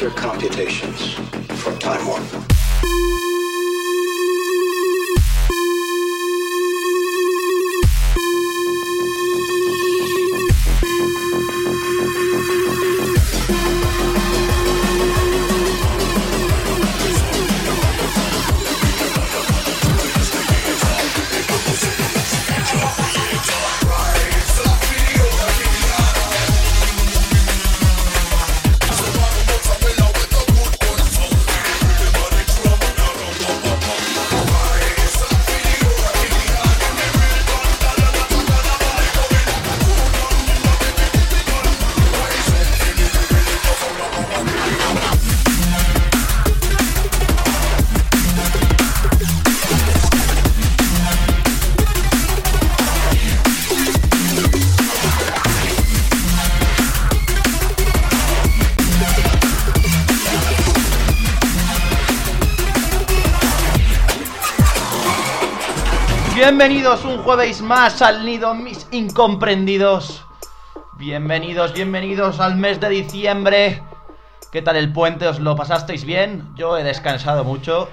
your computations for Time Warp. Bienvenidos un jueves más al nido, mis incomprendidos. Bienvenidos, bienvenidos al mes de diciembre. ¿Qué tal el puente? ¿Os lo pasasteis bien? Yo he descansado mucho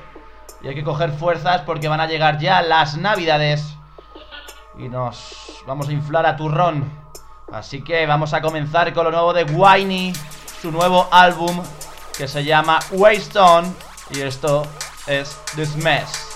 y hay que coger fuerzas porque van a llegar ya las navidades y nos vamos a inflar a turrón. Así que vamos a comenzar con lo nuevo de Whiny, su nuevo álbum que se llama Waste On y esto es This Mess.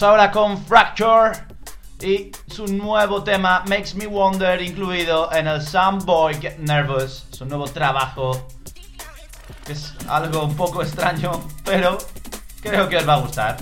Ahora con Fracture y su nuevo tema Makes Me Wonder incluido en el Some Boy Get Nervous, su nuevo trabajo. Es algo un poco extraño, pero creo que os va a gustar.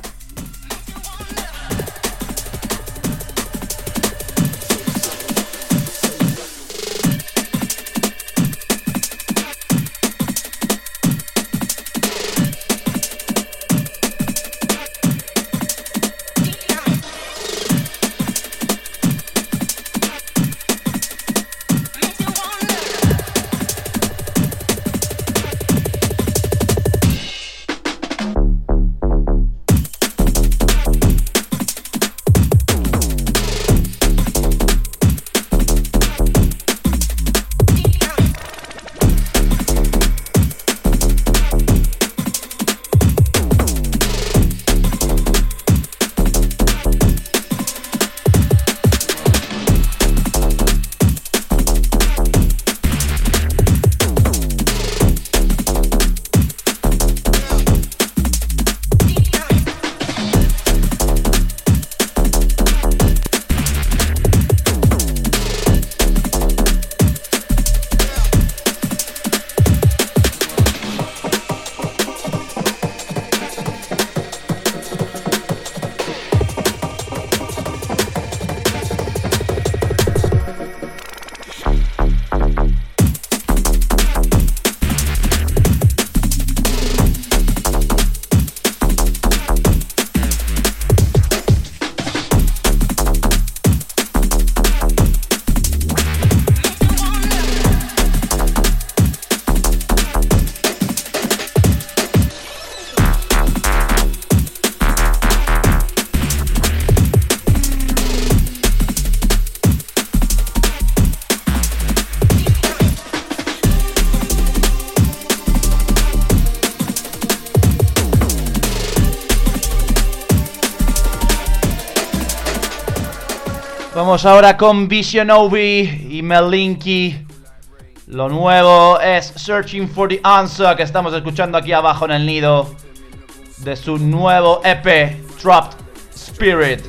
Ahora con Visionovi y Melinky. Lo nuevo es Searching for the Answer que estamos escuchando aquí abajo en el nido de su nuevo EP Trapped Spirit.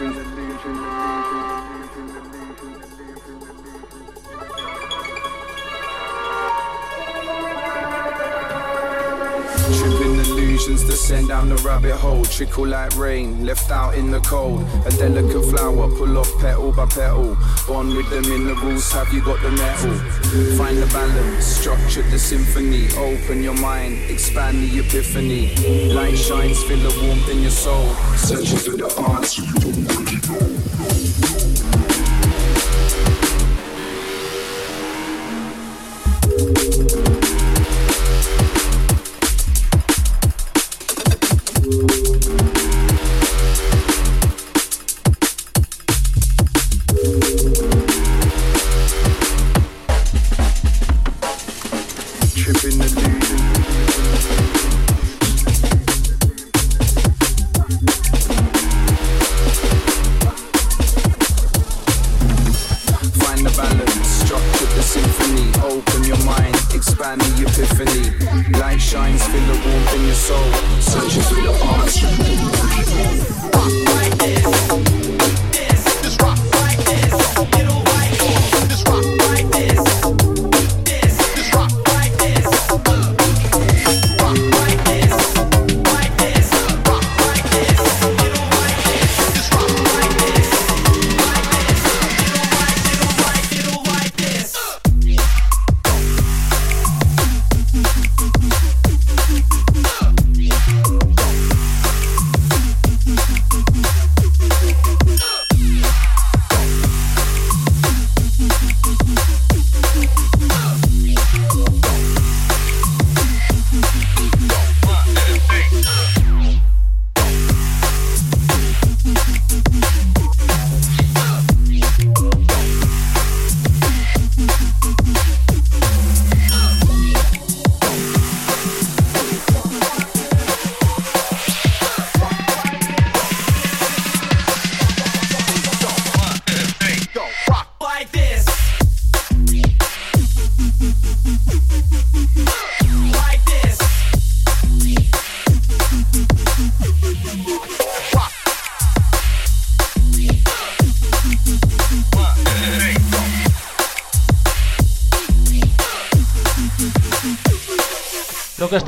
illusion. illusion. illusion. Trickle like rain, left out in the cold. A delicate flower, pull off petal by petal. Born with the minerals, have you got the metal? Find the balance, structure the symphony. Open your mind, expand the epiphany. Light shines, feel the warmth in your soul. Searching for the answer you already know.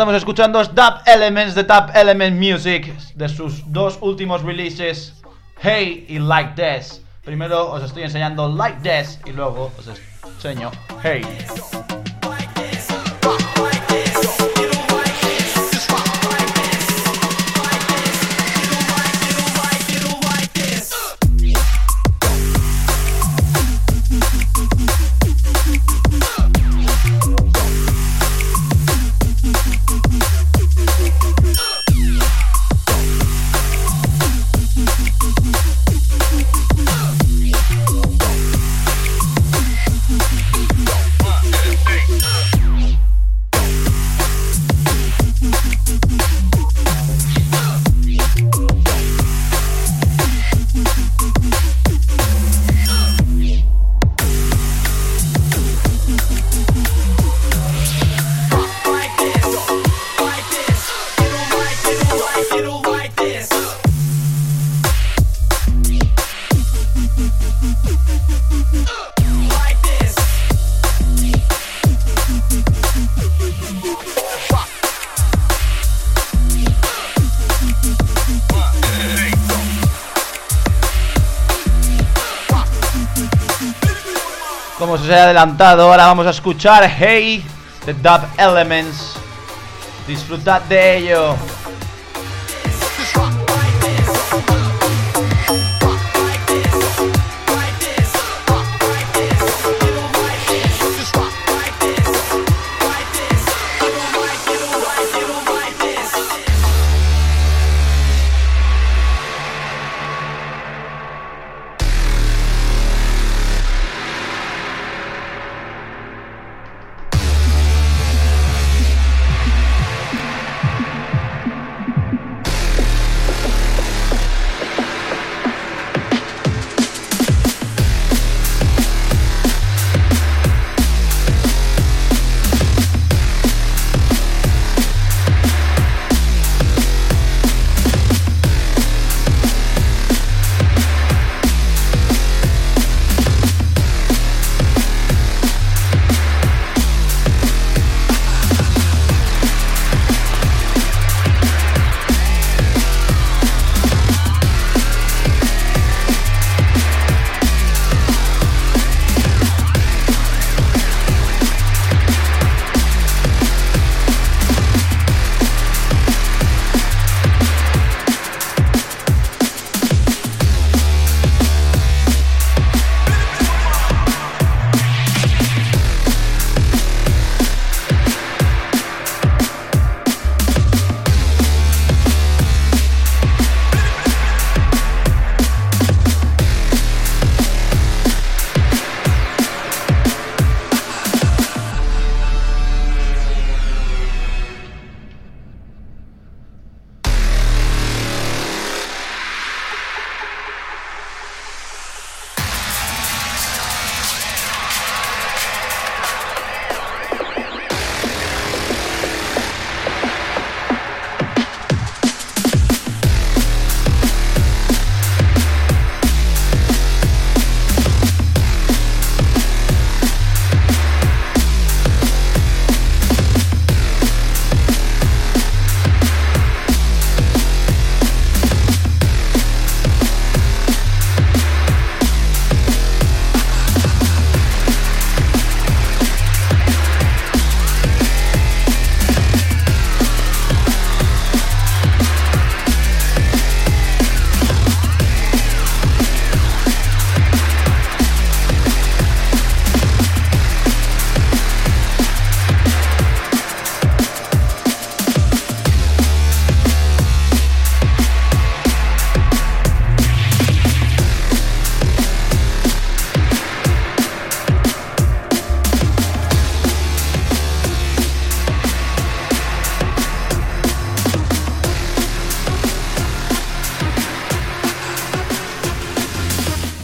Estamos escuchando es Dub Elements de Dub Element Music, de sus dos últimos releases, Hey y Like This. Primero os estoy enseñando Like This y luego os enseño Hey. Se ha adelantado, ahora vamos a escuchar Hey de Dub Elements. Disfrutad de ello.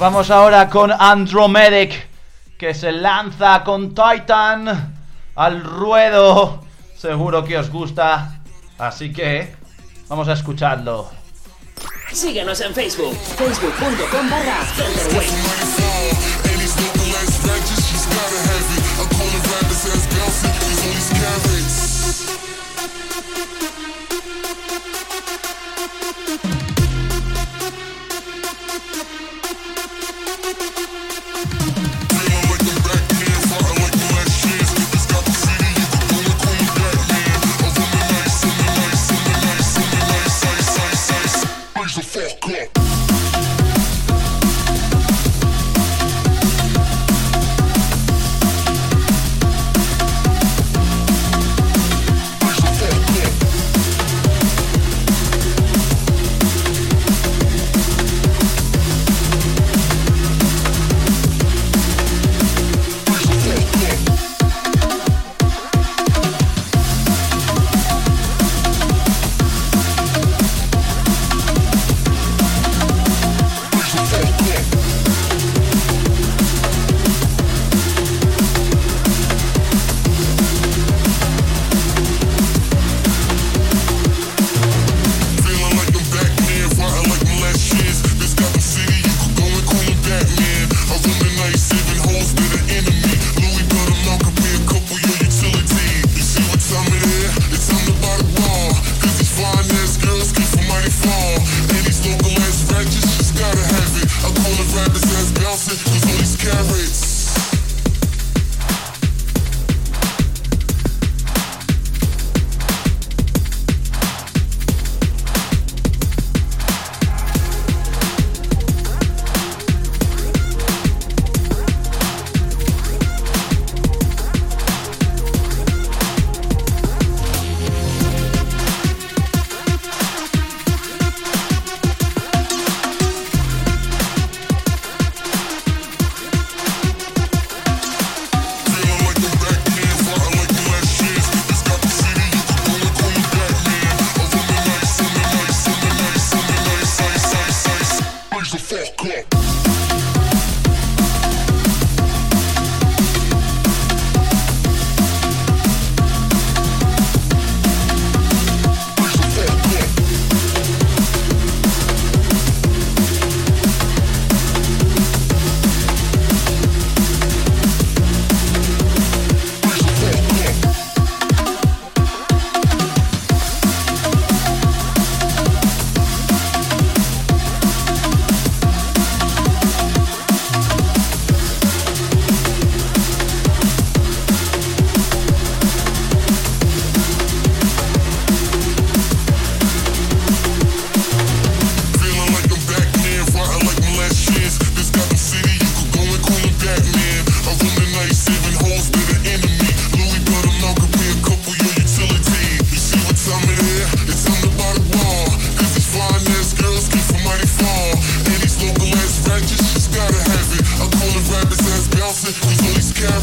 Vamos ahora con Andromedic, que se lanza con Titan al ruedo. Seguro que os gusta. Así que vamos a escucharlo. Síguenos en Facebook, facebook.com Yeah.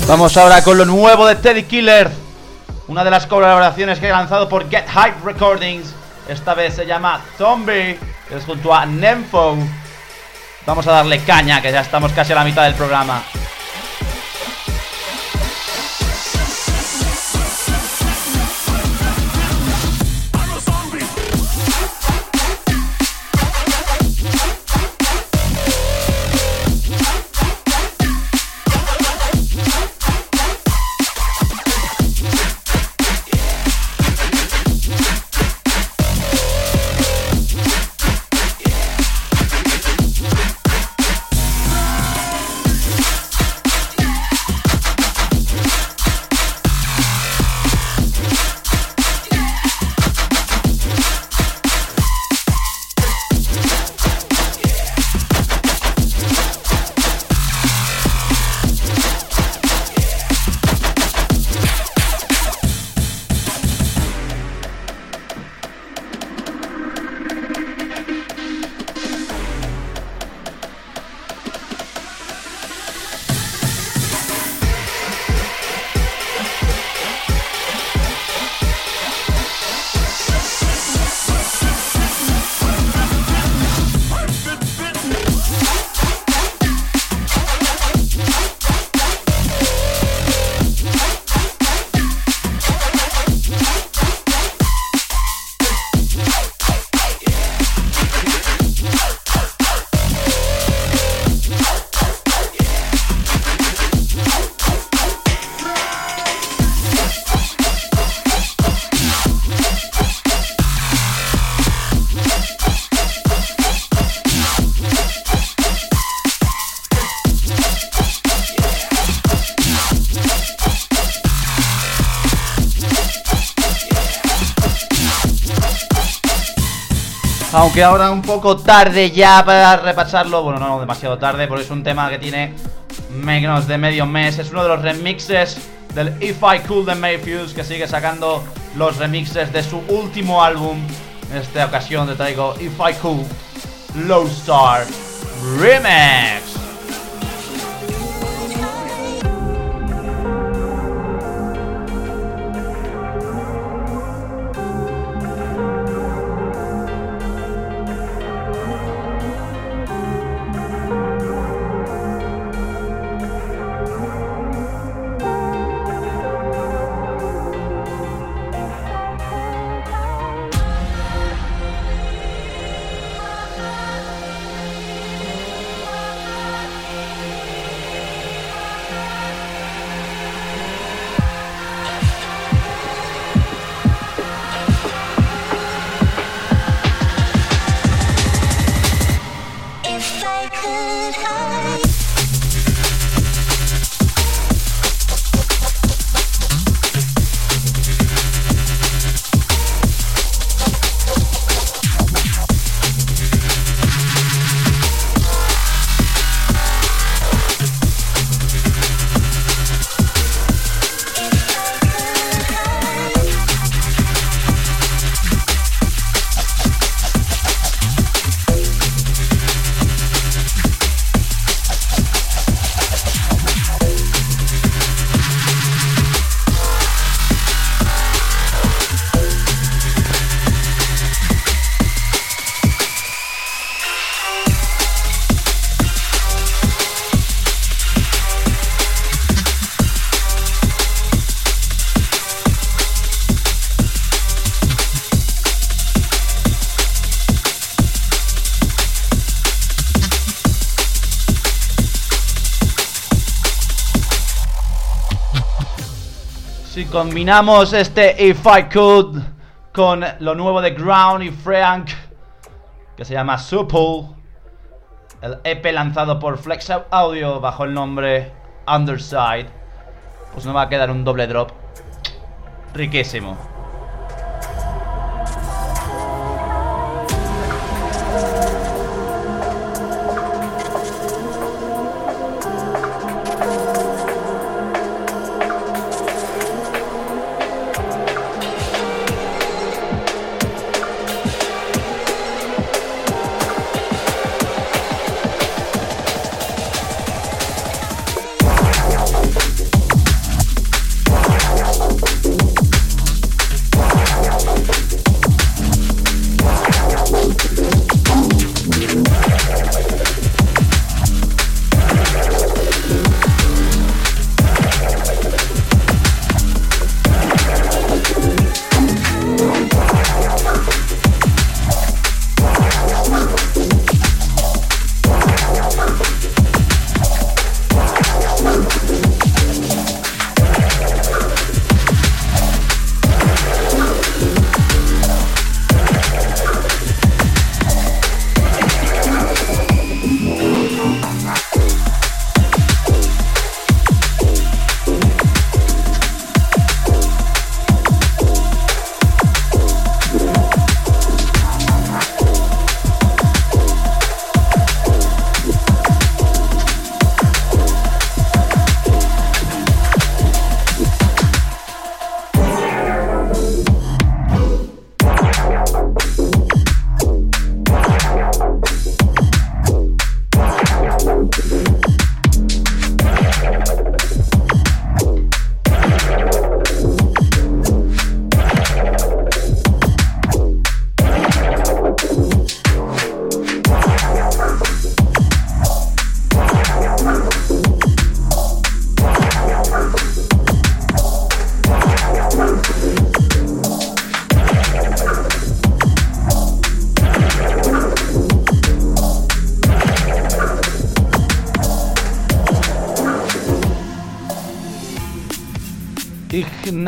Vamos ahora con lo nuevo de Teddy Killer. Una de las colaboraciones que ha lanzado por Get Hype Recordings. Esta vez se llama Zombie. Es junto a Nemfo. Vamos a darle caña, que ya estamos casi a la mitad del programa. Aunque ahora un poco tarde ya para repasarlo, bueno, no demasiado tarde, porque es un tema que tiene menos de medio mes. Es uno de los remixes del If I Could de Mayfield que sigue sacando los remixes de su último álbum. En esta ocasión te traigo If I Could Low Star Remix. Combinamos este If I Could con lo nuevo de Ground y Frank, que se llama Supple, el EP lanzado por Flex Audio bajo el nombre Underside, pues nos va a quedar un doble drop. Riquísimo.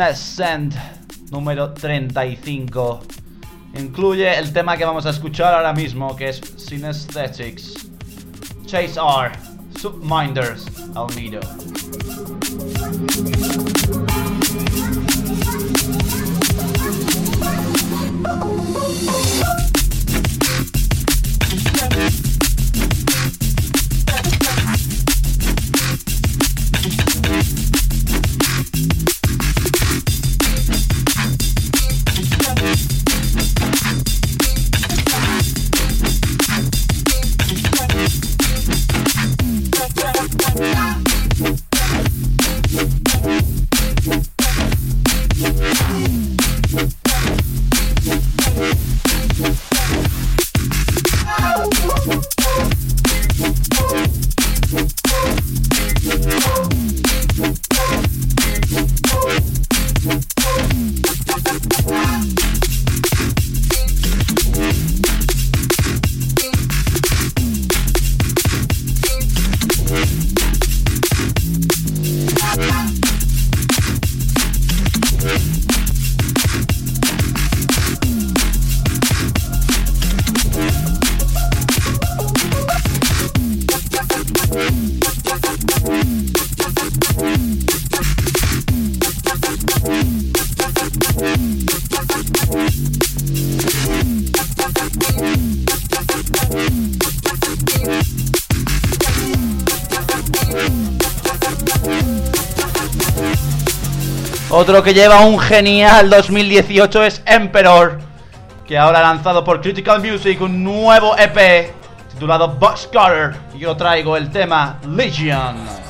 Ignescent número 35. Incluye el tema que vamos a escuchar ahora mismo, que es Synesthetics. Chase R, Subminders, Almeida. Otro que lleva un genial 2018 es Emperor, que ahora ha lanzado por Critical Music un nuevo EP titulado Box. Y yo traigo el tema Legion.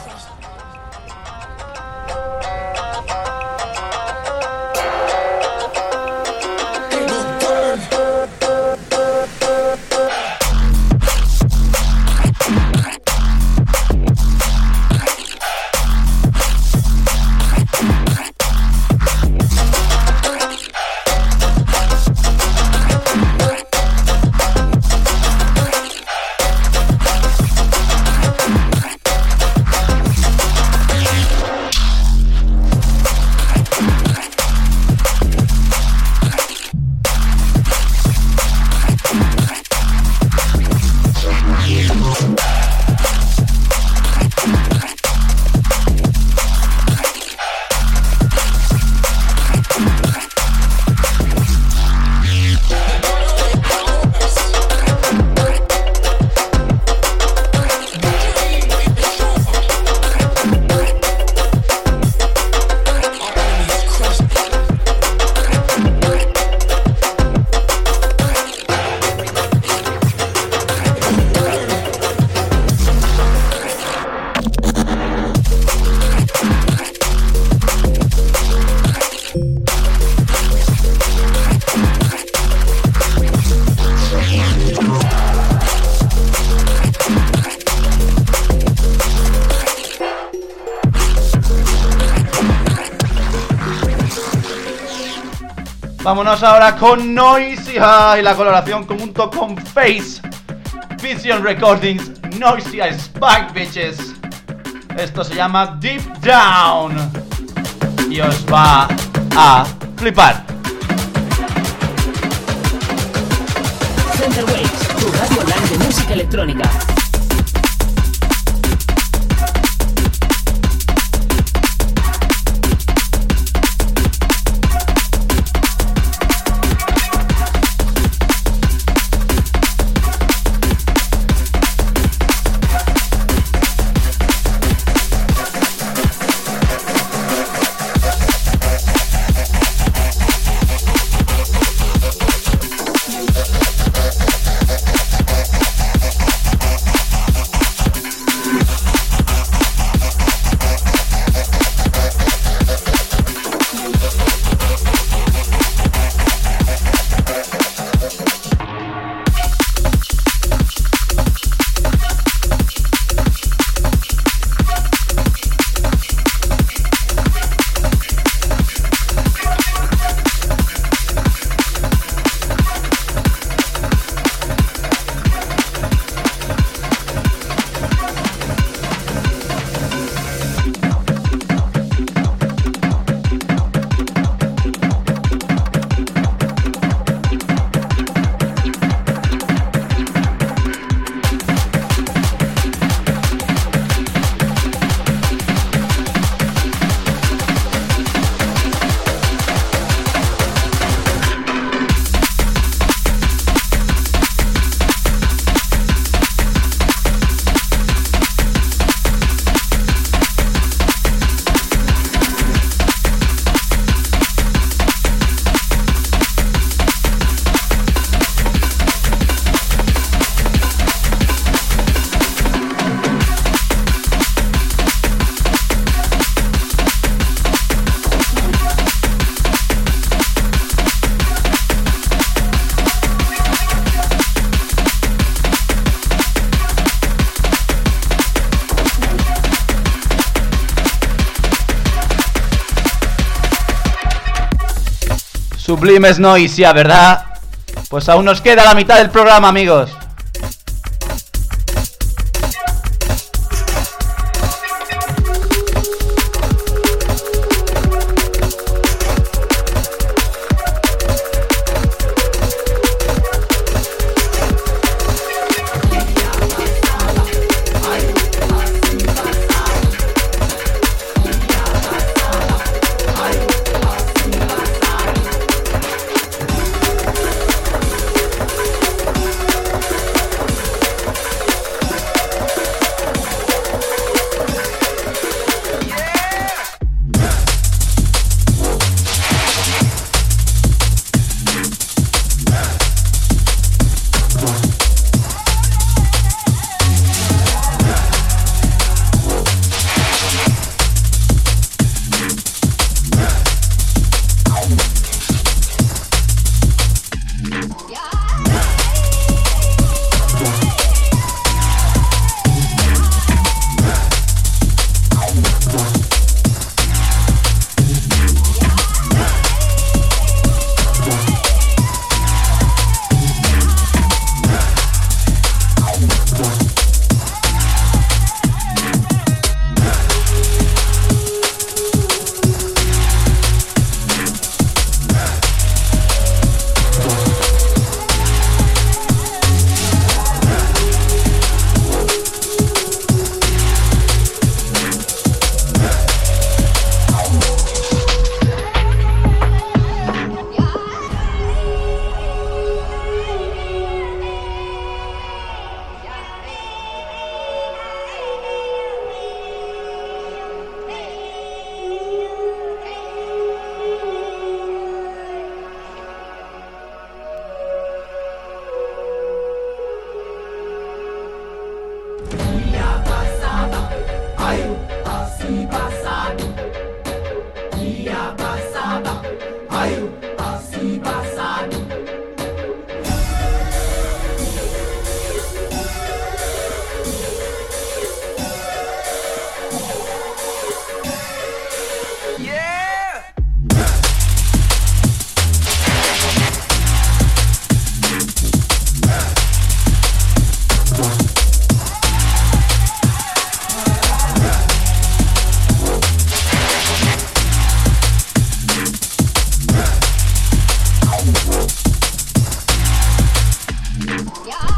Vámonos ahora con Noisy y la coloración junto con Face Vision Recordings Noisy Spike Bitches. Esto se llama Deep Down y os va a flipar. Center Waves, tu radio online de música electrónica. Sublimes Noisia, ¿verdad? Pues aún nos queda la mitad del programa, amigos.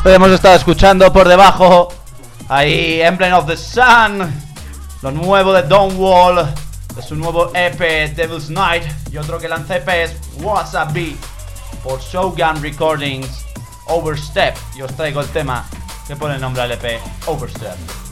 Lo hemos estado escuchando por debajo. Ahí, Emblem of the Sun. Lo nuevo de Don't Wall. De su nuevo EP, Devil's Night. Y otro que lanza EP es Wasabi. Por Shogun Recordings. Overstep. Y os traigo el tema que pone el nombre al EP, Overstep.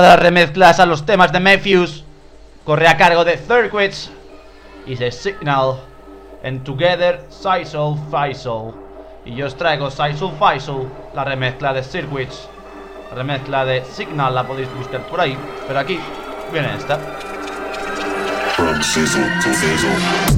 Las remezclas a los temas de Matthews corre a cargo de Circuits y The Signal en Together Sisal Faisal. Y yo os traigo Sisal Faisal, la remezcla de Circuits. La remezcla de Signal la podéis buscar por ahí, pero aquí viene esta. From sizzle to fizzle.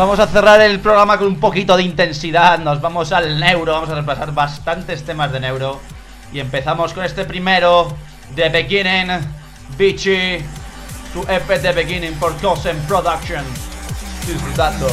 Vamos a cerrar el programa con un poquito de intensidad. Nos vamos al neuro. Vamos a repasar bastantes temas de neuro. Y empezamos con este primero. The Beginning. Beachy. Su EP The Beginning por Cosem Production. Disfrutando.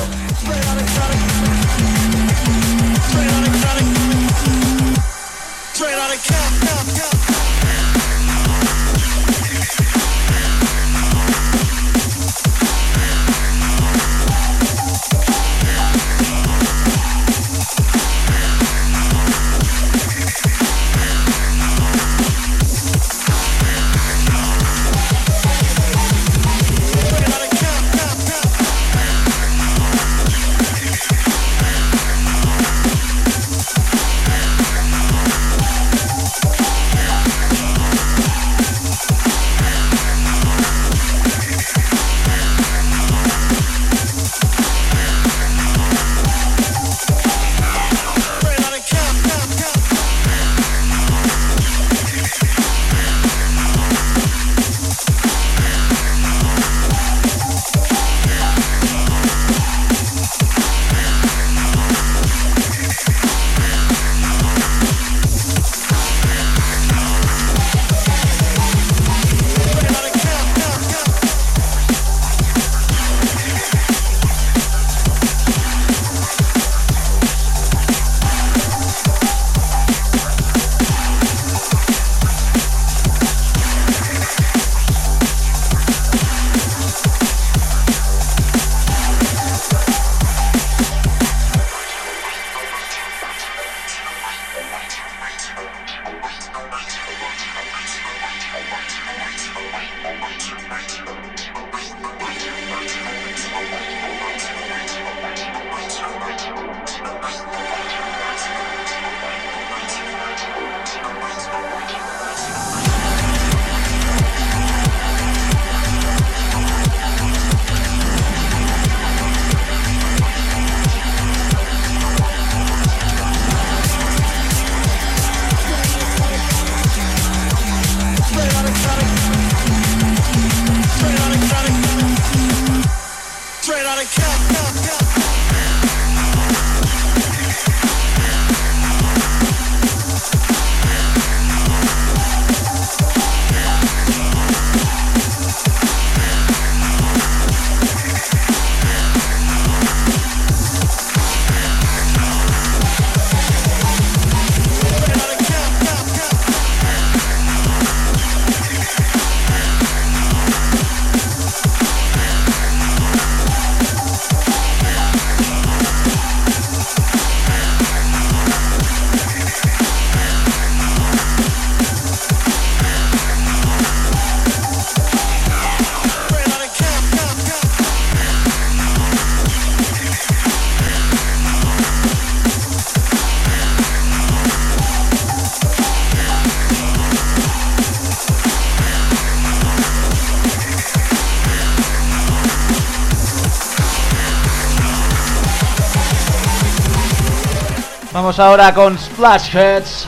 Vamos ahora con Splashheads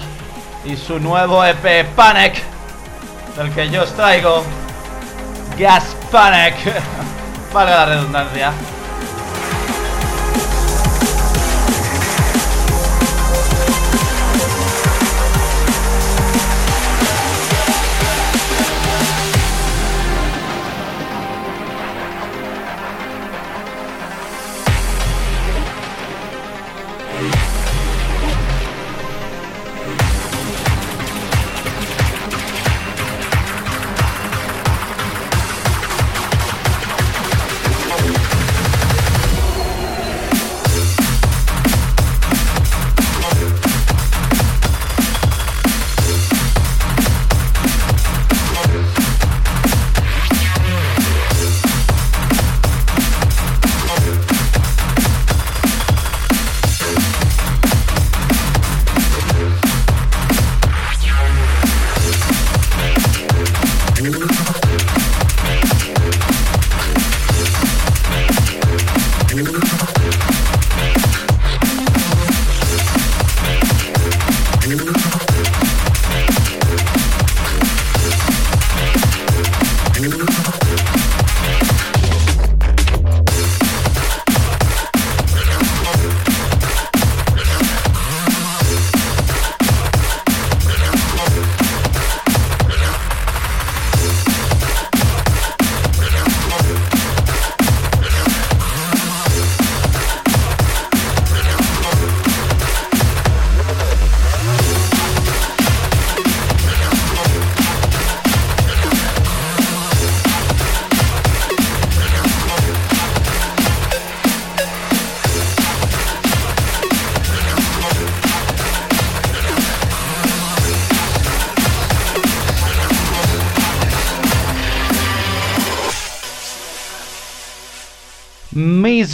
y su nuevo EP Panic, del que yo os traigo Gas Panic, valga la redundancia.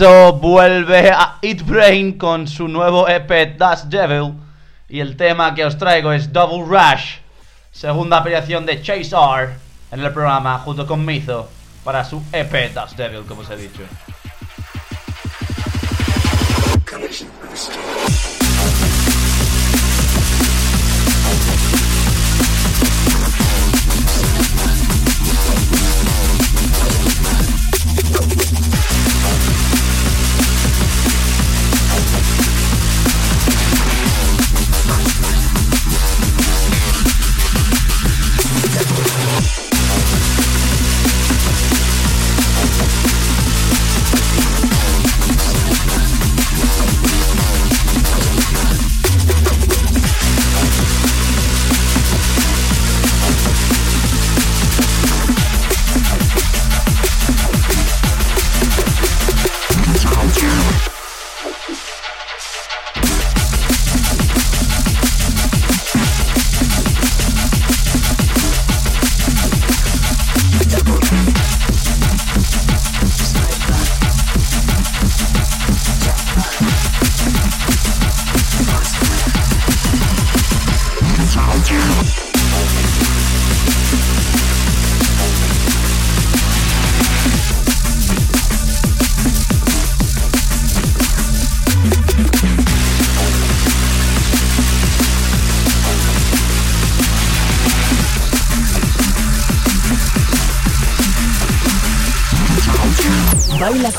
Vuelve a Eat Brain con su nuevo EP Das Devil. Y el tema que os traigo es Double Rush, segunda aparición de Chase R en el programa junto con Mizo para su EP Das Devil, como os he dicho.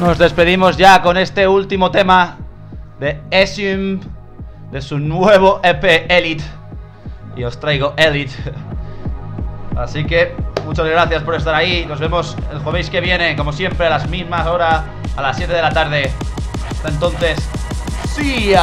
Nos despedimos ya con este último tema de Esium de su nuevo EP Elite. Y os traigo Elite. Así que muchas gracias por estar ahí. Nos vemos el jueves que viene, como siempre, a las mismas horas, a las 7 de la tarde. Hasta entonces, ¡sí!